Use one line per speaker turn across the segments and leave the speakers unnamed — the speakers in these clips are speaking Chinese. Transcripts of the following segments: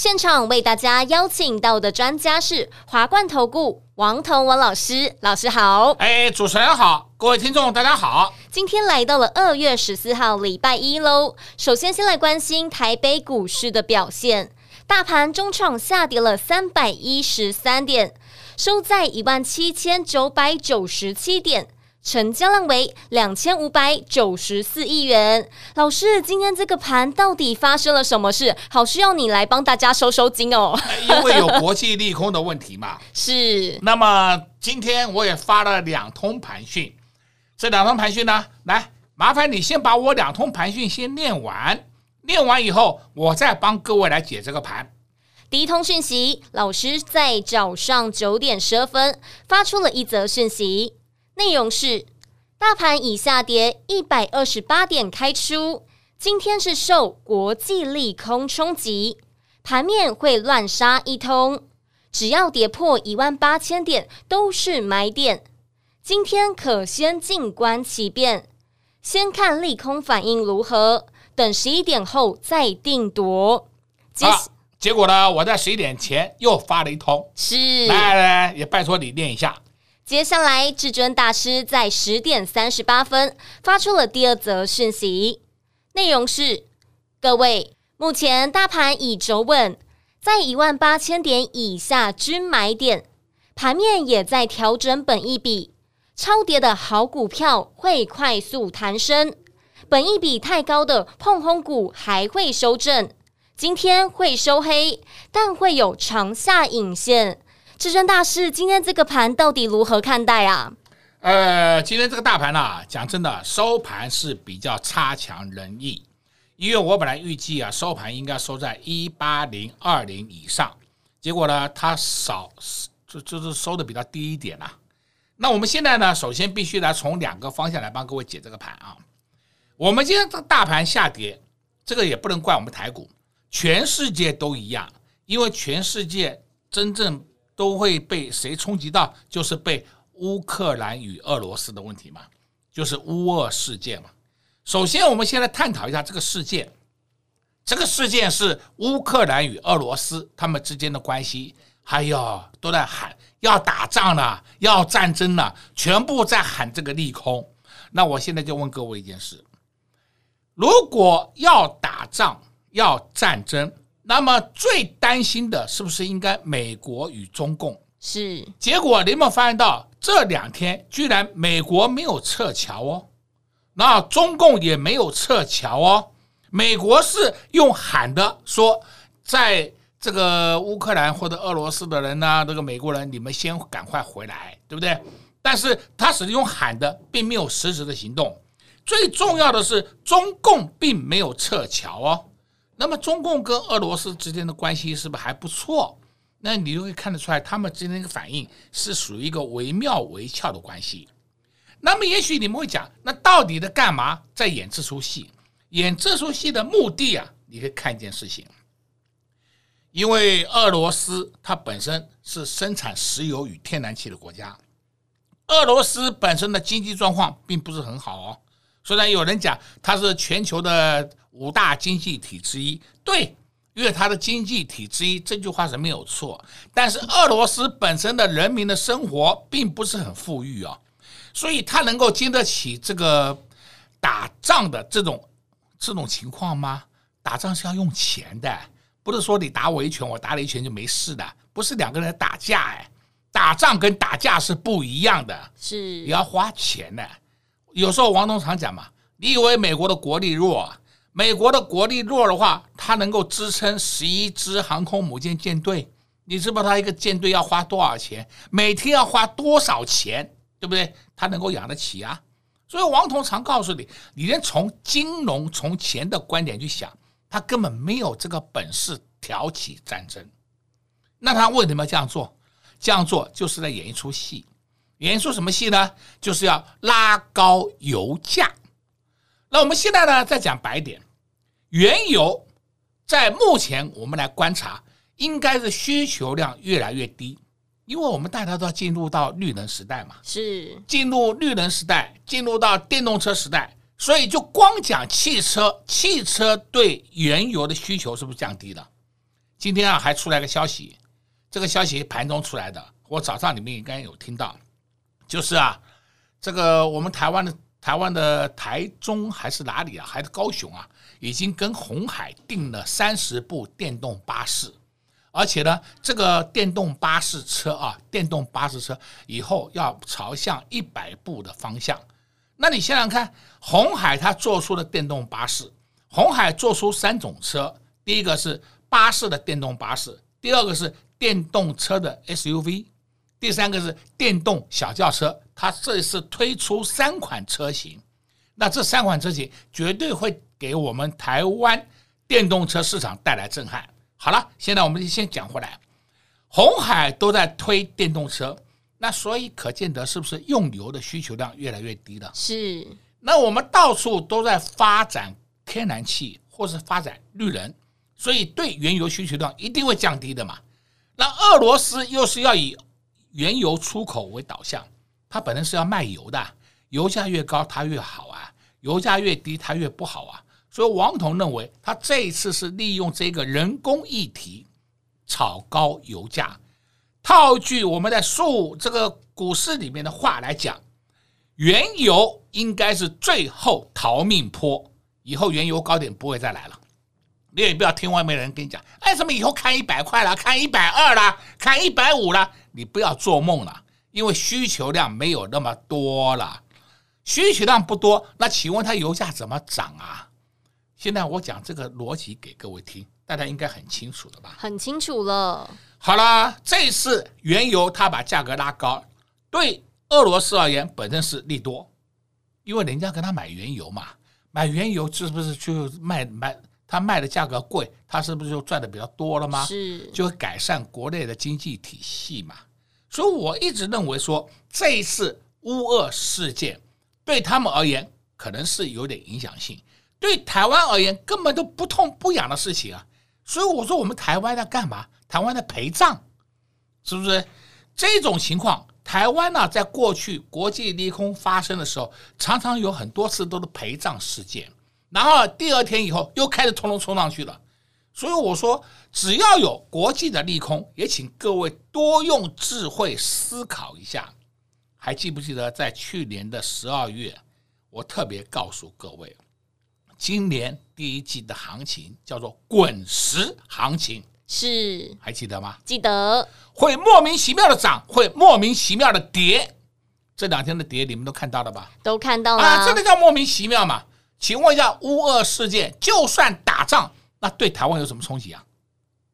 现场为大家邀请到的专家是华冠投顾王彤文老师，老师好。
哎，主持人好，各位听众大家好。
今天来到了二月十四号礼拜一喽。首先，先来关心台北股市的表现，大盘中场下跌了三百一十三点，收在一万七千九百九十七点。成交量为两千五百九十四亿元。老师，今天这个盘到底发生了什么事？好需要你来帮大家收收惊哦。
因为有国际利空的问题嘛。
是。
那么今天我也发了两通盘讯，这两通盘讯呢，来麻烦你先把我两通盘讯先念完，念完以后我再帮各位来解这个盘。
第一通讯息，老师在早上九点十二分发出了一则讯息。内容是：大盘已下跌一百二十八点开出，今天是受国际利空冲击，盘面会乱杀一通。只要跌破一万八千点都是买点。今天可先静观其变，先看利空反应如何，等十一点后再定夺。
结、啊、结果呢？我在十一点前又发了一通，
是
来来来，也拜托你念一下。
接下来，至尊大师在十点三十八分发出了第二则讯息，内容是：各位，目前大盘已走稳，在一万八千点以下均买点，盘面也在调整本一笔，超跌的好股票会快速弹升，本一笔太高的碰轰股还会修正，今天会收黑，但会有长下影线。至尊大师，今天这个盘到底如何看待啊？
呃，今天这个大盘啊，讲真的，收盘是比较差强人意。因为我本来预计啊，收盘应该收在一八零二零以上，结果呢，它少就就是收的比较低一点啦、那我们现在呢，首先必须来从两个方向来帮各位解这个盘啊。我们今天这个大盘下跌，这个也不能怪我们台股，全世界都一样，因为全世界真正。都会被谁冲击到？就是被乌克兰与俄罗斯的问题嘛，就是乌俄事件嘛。首先，我们先来探讨一下这个事件。这个事件是乌克兰与俄罗斯他们之间的关系，还有都在喊要打仗了，要战争了，全部在喊这个利空。那我现在就问各位一件事：如果要打仗，要战争？那么最担心的是不是应该美国与中共？
是。
结果你有没有发现到这两天居然美国没有撤侨哦，那中共也没有撤侨哦。美国是用喊的说，在这个乌克兰或者俄罗斯的人呢，这个美国人你们先赶快回来，对不对？但是他只是用喊的，并没有实质的行动。最重要的是，中共并没有撤侨哦。那么中共跟俄罗斯之间的关系是不是还不错？那你就会看得出来，他们之间的一个反应是属于一个惟妙惟肖的关系。那么也许你们会讲，那到底在干嘛？在演这出戏？演这出戏的目的啊，你可以看一件事情，因为俄罗斯它本身是生产石油与天然气的国家，俄罗斯本身的经济状况并不是很好哦。虽然有人讲它是全球的。五大经济体之一，对，因为它的经济体之一这句话是没有错。但是俄罗斯本身的人民的生活并不是很富裕啊，所以它能够经得起这个打仗的这种这种情况吗？打仗是要用钱的，不是说你打我一拳，我打你一拳就没事的，不是两个人打架哎，打仗跟打架是不一样的，
是
你要花钱的。有时候王东常讲嘛，你以为美国的国力弱？美国的国力弱的话，它能够支撑十一支航空母舰舰队。你知不知道它一个舰队要花多少钱？每天要花多少钱？对不对？它能够养得起啊。所以王彤常告诉你，你连从金融、从钱的观点去想，他根本没有这个本事挑起战争。那他为什么要这样做？这样做就是在演一出戏，演一出什么戏呢？就是要拉高油价。那我们现在呢，再讲白点，原油在目前我们来观察，应该是需求量越来越低，因为我们大家都要进入到绿能时代嘛，
是
进入绿能时代，进入到电动车时代，所以就光讲汽车，汽车对原油的需求是不是降低了？今天啊，还出来个消息。这个消息盘中出来的，我早上你们应该有听到，就是啊，这个我们台湾的台湾的台中还是哪里啊，还是高雄啊，已经跟鸿海订了三十部电动巴士，而且呢，这个电动巴士车啊，电动巴士车以后要朝向一百部的方向。那你想想看，红海它做出的电动巴士，红海做出三种车，第一个是巴士的电动巴士，第二个是。电动车的 SUV，第三个是电动小轿车，它这次推出三款车型，那这三款车型绝对会给我们台湾电动车市场带来震撼。好了，现在我们就先讲回来，红海都在推电动车，那所以可见得是不是用油的需求量越来越低了？
是。
那我们到处都在发展天然气或是发展绿能，所以对原油需求量一定会降低的嘛。那俄罗斯又是要以原油出口为导向，它本身是要卖油的，油价越高它越好啊，油价越低它越不好啊。所以王彤认为，他这一次是利用这个人工议题炒高油价。套句我们在数这个股市里面的话来讲，原油应该是最后逃命坡，以后原油高点不会再来了。你也不要听外面的人跟你讲，哎，什么以后看一百块了，看一百二了，看一百五了，你不要做梦了，因为需求量没有那么多了，需求量不多，那请问它油价怎么涨啊？现在我讲这个逻辑给各位听，大家应该很清楚了吧？
很清楚了。
好了，这次原油它把价格拉高，对俄罗斯而言本身是利多，因为人家跟他买原油嘛，买原油是不是就卖卖？他卖的价格贵，他是不是就赚的比较多了吗？
是，
就会改善国内的经济体系嘛。所以我一直认为说，这一次乌俄事件对他们而言可能是有点影响性，对台湾而言根本都不痛不痒的事情啊。所以我说我们台湾在干嘛？台湾在陪葬，是不是？这种情况，台湾呢，在过去国际利空发生的时候，常常有很多次都是陪葬事件。然后第二天以后又开始通通冲上去了，所以我说，只要有国际的利空，也请各位多用智慧思考一下。还记不记得在去年的十二月，我特别告诉各位，今年第一季的行情叫做滚石行情，
是
还记得吗？
记得
会莫名其妙的涨，会莫名其妙的跌。这两天的跌你们都看到了吧？
都看到了
啊，这个叫莫名其妙嘛。请问一下，乌俄事件就算打仗，那对台湾有什么冲击啊？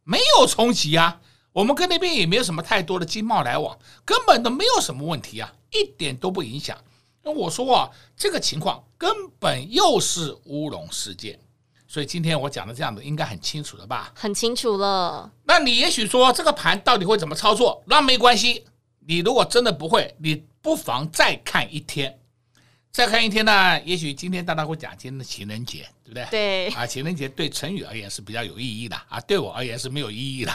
没有冲击啊，我们跟那边也没有什么太多的经贸来往，根本都没有什么问题啊，一点都不影响。那我说啊，这个情况根本又是乌龙事件，所以今天我讲的这样子应该很清楚了吧？
很清楚了。
那你也许说这个盘到底会怎么操作？那没关系，你如果真的不会，你不妨再看一天。再看一天呢，也许今天大家会讲今天的情人节，对不对？
对
啊，情人节对成语而言是比较有意义的啊，对我而言是没有意义的。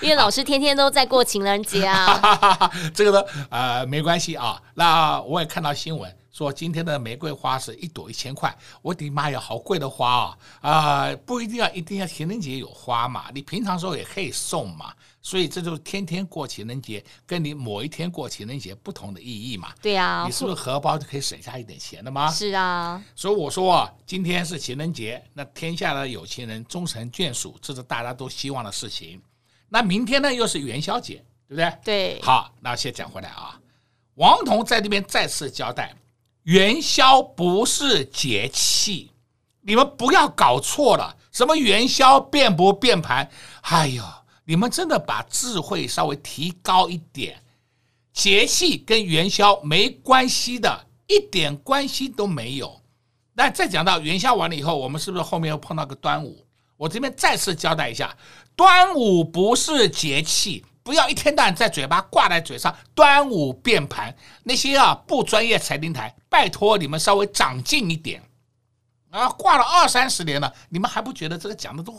因为老师天天都在过情人节啊。
这个呢，呃，没关系啊。那我也看到新闻说，今天的玫瑰花是一朵一千块。我的妈呀，好贵的花啊！啊、呃，不一定要一定要情人节有花嘛，你平常时候也可以送嘛。所以这就是天天过情人节，跟你某一天过情人节不同的意义嘛。
对啊，
你是不是荷包就可以省下一点钱了吗？
是啊。
所以我说啊，今天是情人节，那天下的有情人终成眷属，这是大家都希望的事情。那明天呢，又是元宵节，对不对？
对。
好，那先讲回来啊，王彤在这边再次交代，元宵不是节气，你们不要搞错了，什么元宵变不变盘？哎呦！你们真的把智慧稍微提高一点，节气跟元宵没关系的，一点关系都没有。那再讲到元宵完了以后，我们是不是后面又碰到个端午？我这边再次交代一下，端午不是节气，不要一天到晚在嘴巴挂在嘴上。端午变盘，那些啊不专业财经台，拜托你们稍微长进一点。啊，挂了二三十年了，你们还不觉得这个讲的都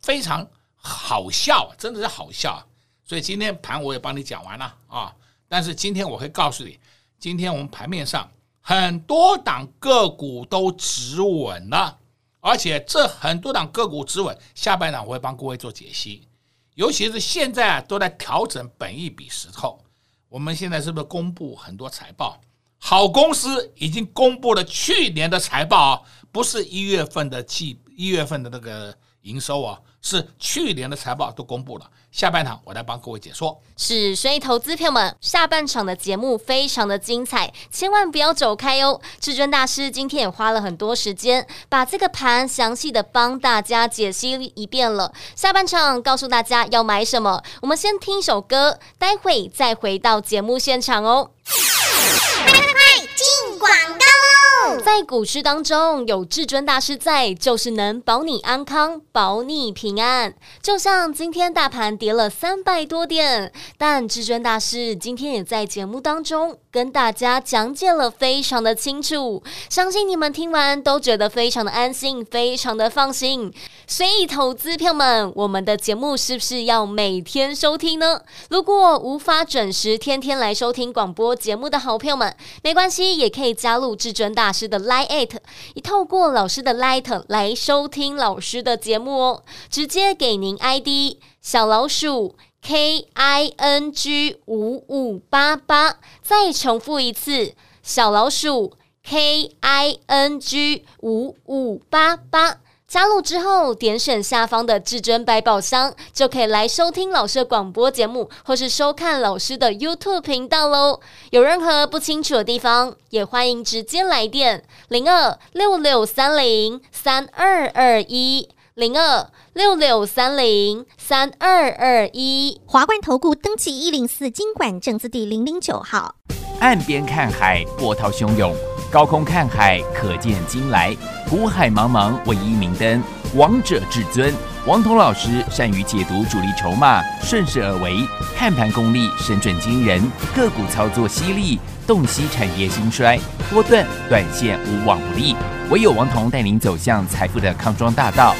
非常好笑？真的是好笑。所以今天盘我也帮你讲完了啊，但是今天我会告诉你，今天我们盘面上很多档个股都止稳了。而且这很多档个股止稳，下半场我会帮各位做解析，尤其是现在啊都在调整本一比时候，我们现在是不是公布很多财报？好公司已经公布了去年的财报啊，不是一月份的季一月份的那个营收啊。是去年的财报都公布了，下半场我来帮各位解说。
是，所以投资朋友们，下半场的节目非常的精彩，千万不要走开哦。至尊大师今天也花了很多时间，把这个盘详细的帮大家解析一遍了。下半场告诉大家要买什么，我们先听一首歌，待会再回到节目现场哦。快快快，进广告。在股市当中，有至尊大师在，就是能保你安康，保你平安。就像今天大盘跌了三百多点，但至尊大师今天也在节目当中跟大家讲解了非常的清楚，相信你们听完都觉得非常的安心，非常的放心。所以，投资票们，我们的节目是不是要每天收听呢？如果无法准时天天来收听广播节目的好朋友们，没关系，也可以加入至尊大师的 Lite，一透过老师的 Lite 来收听老师的节目哦。直接给您 ID 小老鼠 K I N G 五五八八，再重复一次小老鼠 K I N G 五五八八。加入之后，点选下方的至尊百宝箱，就可以来收听老师的广播节目，或是收看老师的 YouTube 频道喽。有任何不清楚的地方，也欢迎直接来电零二六六三零三二二一零二六六三零三二二一。
华冠投顾登记一零四金管证字第零零九号。
岸边看海，波涛汹涌；高空看海，可见金来。苦海茫茫，唯一明灯。王者至尊，王彤老师善于解读主力筹码，顺势而为，看盘功力神准惊人，个股操作犀利，洞悉产业兴衰，波段短线无往不利。唯有王彤带您走向财富的康庄大道。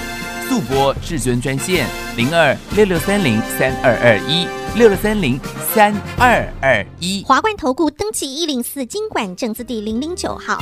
速播至尊专线零二六六三零三二二一六六三零三二二一。
华冠投顾登记一零四经管证字第零零九
号。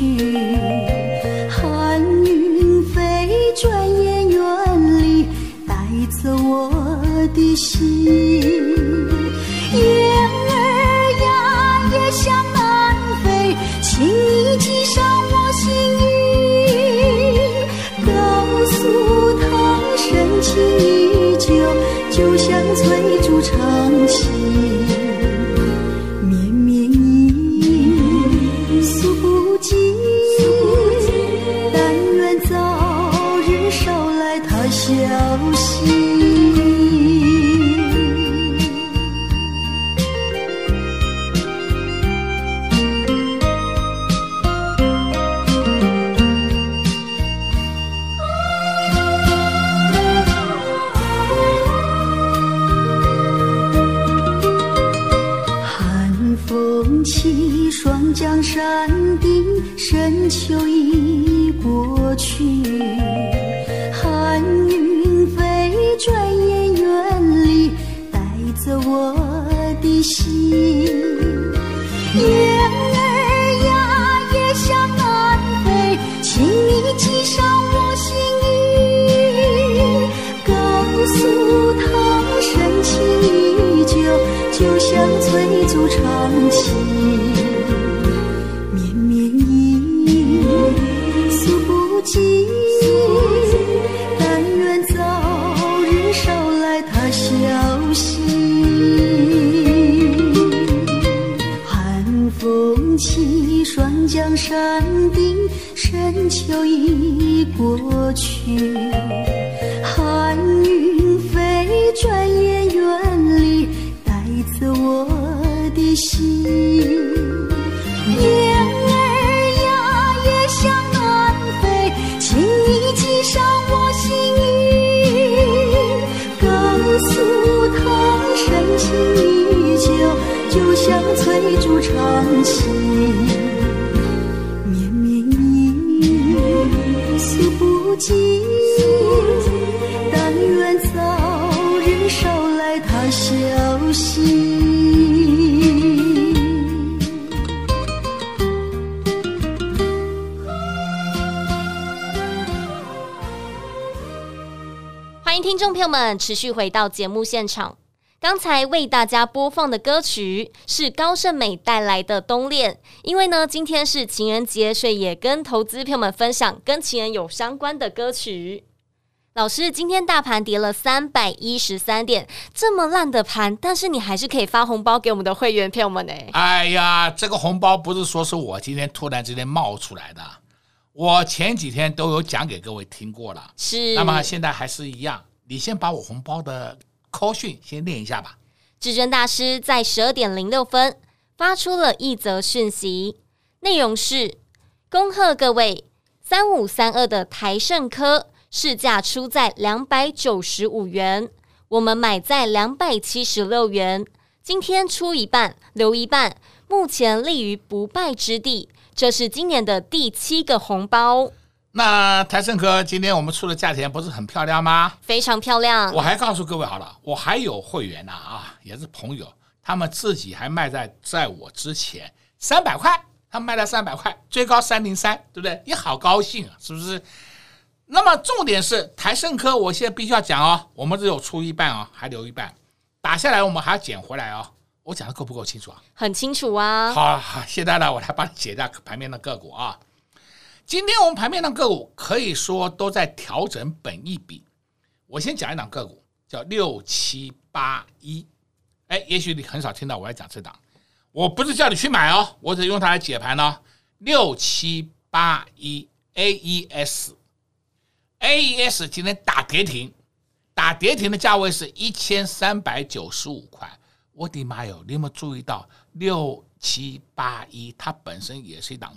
去。捎来他消息风起绵绵意诉不尽但愿早日捎来他消息寒风起霜降山顶深秋已过去
欢迎听众朋友们持续回到节目现场。刚才为大家播放的歌曲是高胜美带来的《冬恋》，因为呢，今天是情人节，所以也跟投资朋友们分享跟情人有相关的歌曲。老师，今天大盘跌了三百一十三点，这么烂的盘，但是你还是可以发红包给我们的会员朋友们呢。
哎呀，这个红包不是说是我今天突然之间冒出来的。我前几天都有讲给各位听过了，
是。
那么现在还是一样，你先把我红包的 call 讯先念一下吧。
至尊大师在十二点零六分发出了一则讯息，内容是：恭贺各位，三五三二的台盛科市价出在两百九十五元，我们买在两百七十六元，今天出一半，留一半，目前立于不败之地。这是今年的第七个红包。
那台胜科今天我们出的价钱不是很漂亮吗？
非常漂亮。
我还告诉各位好了，我还有会员呢啊，啊，也是朋友，他们自己还卖在在我之前三百块，他卖了三百块，最高三零三，对不对？也好高兴啊，是不是？那么重点是台盛科，我现在必须要讲哦，我们只有出一半哦，还留一半，打下来我们还要捡回来哦。我讲的够不够清楚啊？
很清楚啊。
好，好，现在呢，我来帮你解一下盘面的个股啊。今天我们盘面的个股可以说都在调整本一比。我先讲一档个股，叫六七八一。哎，也许你很少听到我要讲这档，我不是叫你去买哦，我只用它来解盘呢、哦。六七八一 AES，AES 今天打跌停，打跌停的价位是一千三百九十五块。我的妈哟！你有没有注意到六七八一？它本身也是一档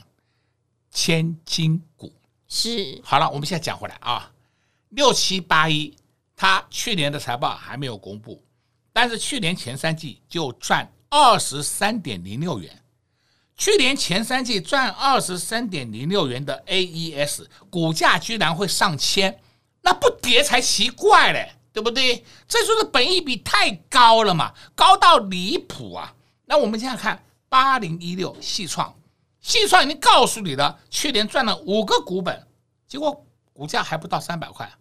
千金股。
是。
好了，我们现在讲回来啊，六七八一，它去年的财报还没有公布，但是去年前三季就赚二十三点零六元。去年前三季赚二十三点零六元的 AES 股价居然会上千，那不跌才奇怪嘞！对不对？这就是本益比太高了嘛，高到离谱啊！那我们现在看八零一六细创，细创已经告诉你了，去年赚了五个股本，结果股价还不到三百块。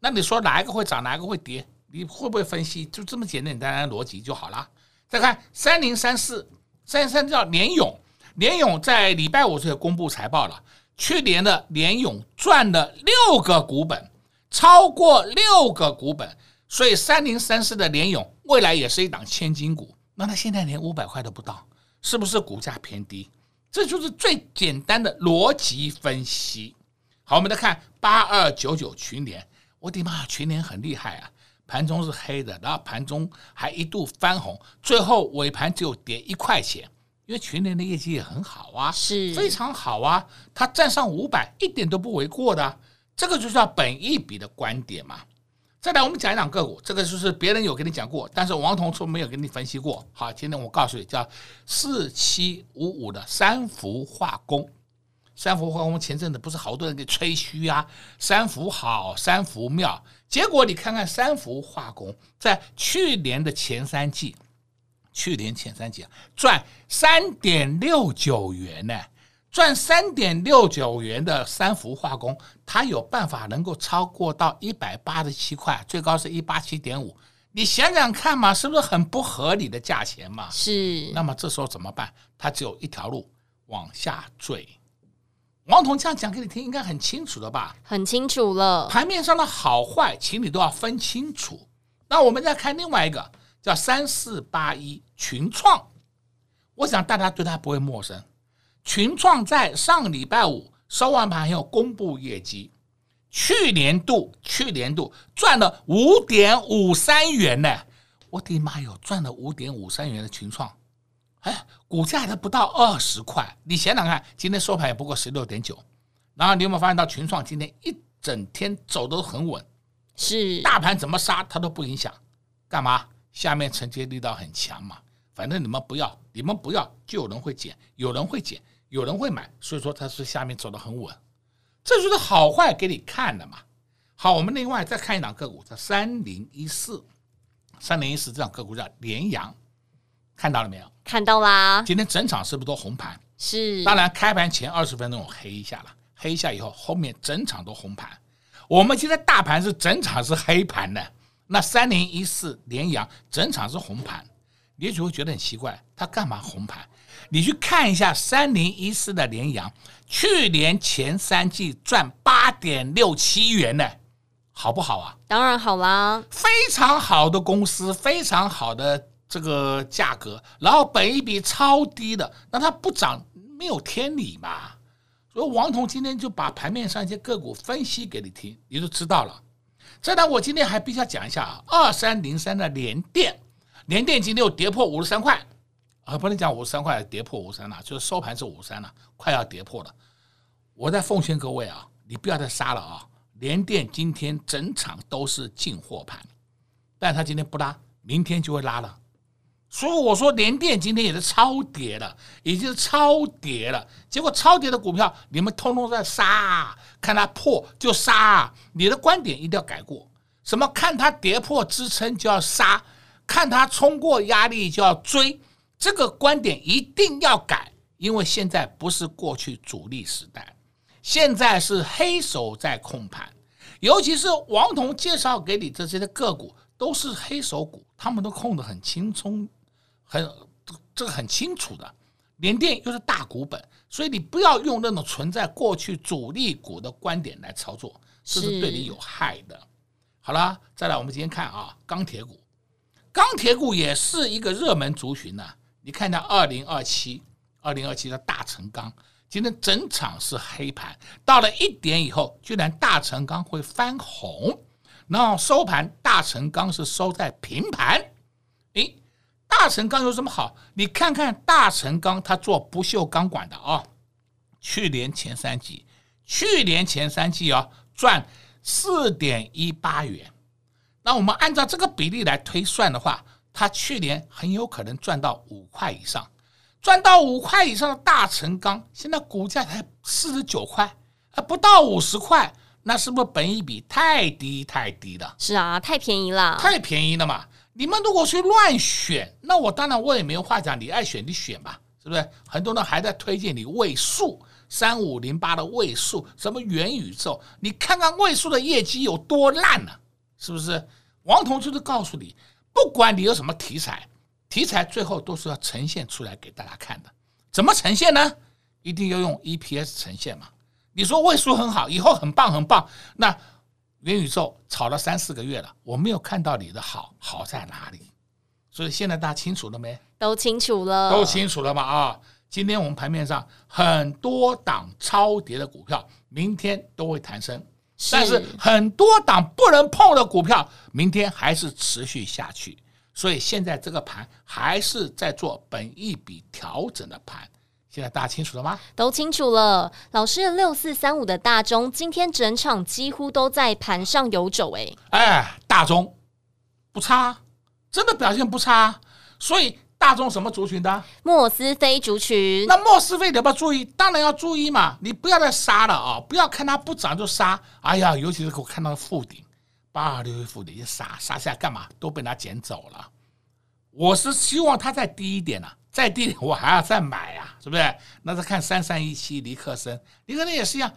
那你说哪一个会涨，哪一个会跌？你会不会分析？就这么简简单的逻辑就好了。再看三零三四，三零三叫联勇，联咏在礼拜五就公布财报了，去年的联咏赚了六个股本。超过六个股本，所以三零三四的联咏未来也是一档千金股。那它现在连五百块都不到，是不是股价偏低？这就是最简单的逻辑分析。好，我们再看八二九九群联，我的妈，群联很厉害啊！盘中是黑的，然后盘中还一度翻红，最后尾盘只有跌一块钱，因为群联的业绩也很好啊，
是
非常好啊，它站上五百一点都不为过的。这个就是要本一笔的观点嘛。再来，我们讲一讲个股，这个就是别人有跟你讲过，但是王彤从没有跟你分析过。好，今天我告诉你，叫四七五五的三福化工。三福化工前阵子不是好多人给吹嘘啊，三福好，三福妙。结果你看看三福化工在去年的前三季，去年前三季啊，赚三点六九元呢。赚三点六九元的三氟化工，它有办法能够超过到一百八十七块，最高是一八七点五。你想想看嘛，是不是很不合理的价钱嘛？
是。
那么这时候怎么办？它只有一条路，往下坠。王彤这样讲给你听，应该很清楚的吧？
很清楚了。
盘面上的好坏，请你都要分清楚。那我们再看另外一个，叫三四八一群创，我想大家对它不会陌生。群创在上礼拜五收完盘以后公布业绩，去年度去年度赚了五点五三元呢！我的妈哟，赚了五点五三元的群创，哎，股价都不到二十块。你想想看，今天收盘也不过十六点九，然后你有没有发现到群创今天一整天走都很稳，
是
大盘怎么杀它都不影响。干嘛？下面承接力道很强嘛。反正你们不要，你们不要，就有人会捡，有人会捡，有人会买。所以说它是下面走得很稳，这就是好坏给你看的嘛。好，我们另外再看一档个股，叫三零一四，三零一四这档个股叫联阳，看到了没有？
看到啦。
今天整场是不是都红盘？
是。
当然，开盘前二十分钟我黑一下了，黑一下以后，后面整场都红盘。我们现在大盘是整场是黑盘的，那三零一四连阳整场是红盘，你也许会觉得很奇怪，它干嘛红盘？你去看一下三零一四的连阳，去年前三季赚八点六七元呢。好不好啊？
当然好啦，
非常好的公司，非常好的这个价格，然后本一比超低的，那它不涨没有天理嘛。所以王彤今天就把盘面上一些个股分析给你听，你就知道了。再来，我今天还必须要讲一下啊，二三零三的联电，联电今天又跌破五十三块啊，不能讲五十三块跌破五十三了，就是收盘是五十三了，快要跌破了。我在奉劝各位啊，你不要再杀了啊。联电今天整场都是进货盘，但它今天不拉，明天就会拉了。所以我说联电今天也是超跌了，已经是超跌了。结果超跌的股票，你们通通在杀，看它破就杀。你的观点一定要改过，什么看它跌破支撑就要杀，看它冲过压力就要追，这个观点一定要改，因为现在不是过去主力时代。现在是黑手在控盘，尤其是王彤介绍给你这些的个股都是黑手股，他们都控得很轻松，很这个很清楚的。联电又是大股本，所以你不要用那种存在过去主力股的观点来操作，这是对你有害的。好了，再来我们今天看啊，钢铁股，钢铁股也是一个热门族群呢。你看一下二零二七，二零二七的大成钢。今天整场是黑盘，到了一点以后，居然大成钢会翻红，然后收盘大成钢是收在平盘。诶，大成钢有什么好？你看看大成钢，它做不锈钢管的啊，去年前三季，去年前三季啊赚四点一八元，那我们按照这个比例来推算的话，它去年很有可能赚到五块以上。赚到五块以上的大成钢，现在股价才四十九块，还不到五十块，那是不是本一比太低太低了？
是啊，太便宜了，
太便宜了嘛！你们如果去乱选，那我当然我也没有话讲，你爱选你选吧，是不是？很多人还在推荐你位数三五零八的位数，什么元宇宙，你看看位数的业绩有多烂呢？是不是？王彤就是告诉你，不管你有什么题材。题材最后都是要呈现出来给大家看的，怎么呈现呢？一定要用 EPS 呈现嘛。你说位数很好，以后很棒很棒，那元宇宙炒了三四个月了，我没有看到你的好，好在哪里？所以现在大家清楚了没？
都清楚了，
都清楚了嘛啊！今天我们盘面上很多档超跌的股票，明天都会弹升，但是很多档不能碰的股票，明天还是持续下去。所以现在这个盘还是在做本一笔调整的盘，现在大家清楚了吗？
都清楚了。老师的六四三五的大中今天整场几乎都在盘上游走，诶，
哎，大中不差，真的表现不差。所以大中什么族群的？
莫斯菲族群。那
莫斯菲你要不要注意？当然要注意嘛，你不要再杀了啊！不要看它不涨就杀。哎呀，尤其是我看到负顶。八二六一负顶一杀杀下来干嘛？都被它捡走了。我是希望它再低一点呢、再低点我还要再买啊，是不是？那再看三三一七尼克森，尼克森也是一样，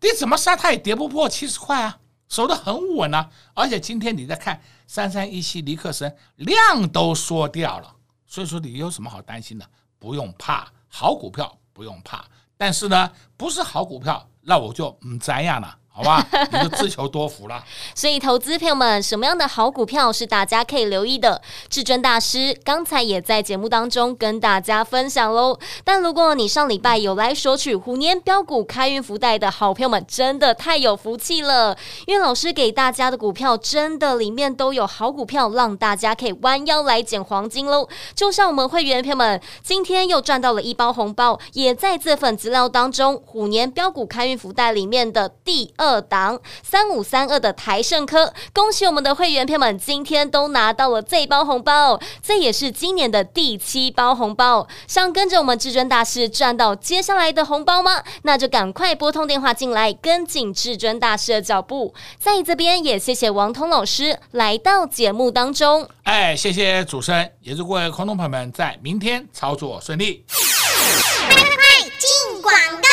你怎么杀它也跌不破七十块啊，守得很稳啊。而且今天你再看三三一七尼克森，量都缩掉了，所以说你有什么好担心的？不用怕，好股票不用怕。但是呢，不是好股票，那我就唔怎样了。好吧，你就自求多福了。
所以，投资朋友们，什么样的好股票是大家可以留意的？至尊大师刚才也在节目当中跟大家分享喽。但如果你上礼拜有来索取虎年标股开运福袋的好朋友们，真的太有福气了，因为老师给大家的股票真的里面都有好股票，让大家可以弯腰来捡黄金喽。就像我们会员朋友们今天又赚到了一包红包，也在这份资料当中，虎年标股开运福袋里面的第。二档三五三二的台胜科，恭喜我们的会员朋友们，今天都拿到了这包红包，这也是今年的第七包红包。想跟着我们至尊大师赚到接下来的红包吗？那就赶快拨通电话进来，跟紧至尊大师的脚步。在这边也谢谢王通老师来到节目当中。
哎，谢谢主持人，也祝各位空众朋友们在明天操作顺利。
快进广告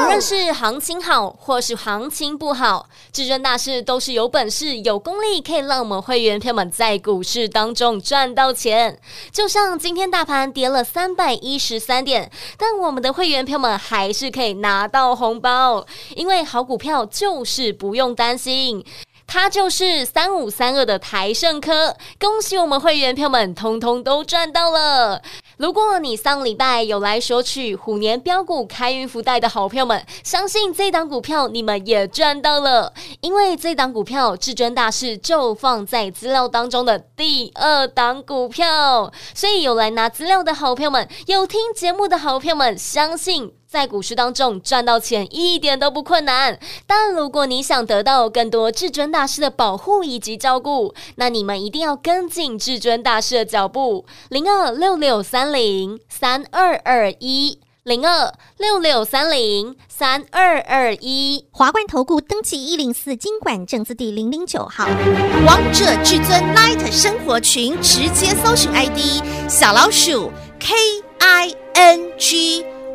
无论是行情好或是行情不好，至尊大师都是有本事、有功力，可以让我们会员朋友们在股市当中赚到钱。就像今天大盘跌了三百一十三点，但我们的会员朋友们还是可以拿到红包，因为好股票就是不用担心。它就是三五三二的台盛科，恭喜我们会员朋友们，通通都赚到了。如果你上礼拜有来索取虎年标股开运福袋的好朋友们，相信这档股票你们也赚到了，因为这档股票至尊大师就放在资料当中的第二档股票，所以有来拿资料的好朋友们，有听节目的好朋友们，相信。在股市当中赚到钱一点都不困难，但如果你想得到更多至尊大师的保护以及照顾，那你们一定要跟进至尊大师的脚步。零二六六三零三二二一，零二六六三零三二二一。
华冠投顾登记一零四经管证字第零零九号。王者至尊 Light 生活群直接搜寻 ID 小老鼠 K I N G。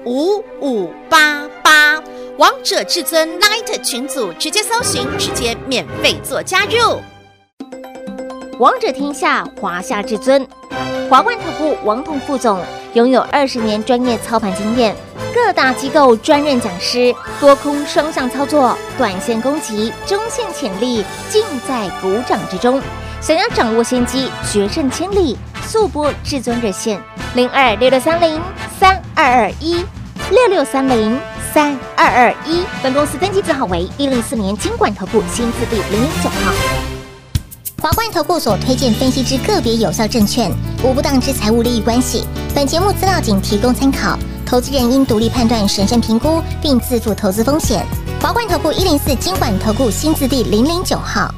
五五八八，王者至尊 Light 群组直接搜寻，直接免费做加入。
王者天下，华夏至尊，华冠投顾王彤副总拥有二十年专业操盘经验，各大机构专任讲师，多空双向操作，短线攻击，中线潜力尽在股掌之中。想要掌握先机，决胜千里，速拨至尊热线零二六六三零三二二一六六三零三二二一。本公司登记字号为一零四年金管投顾新字第零零九号。
华冠投顾所推荐分析之个别有效证券，无不当之财务利益关系。本节目资料仅提供参考，投资人应独立判断、审慎评估，并自负投资风险。华冠投顾一零四金管投顾新字第零零九号。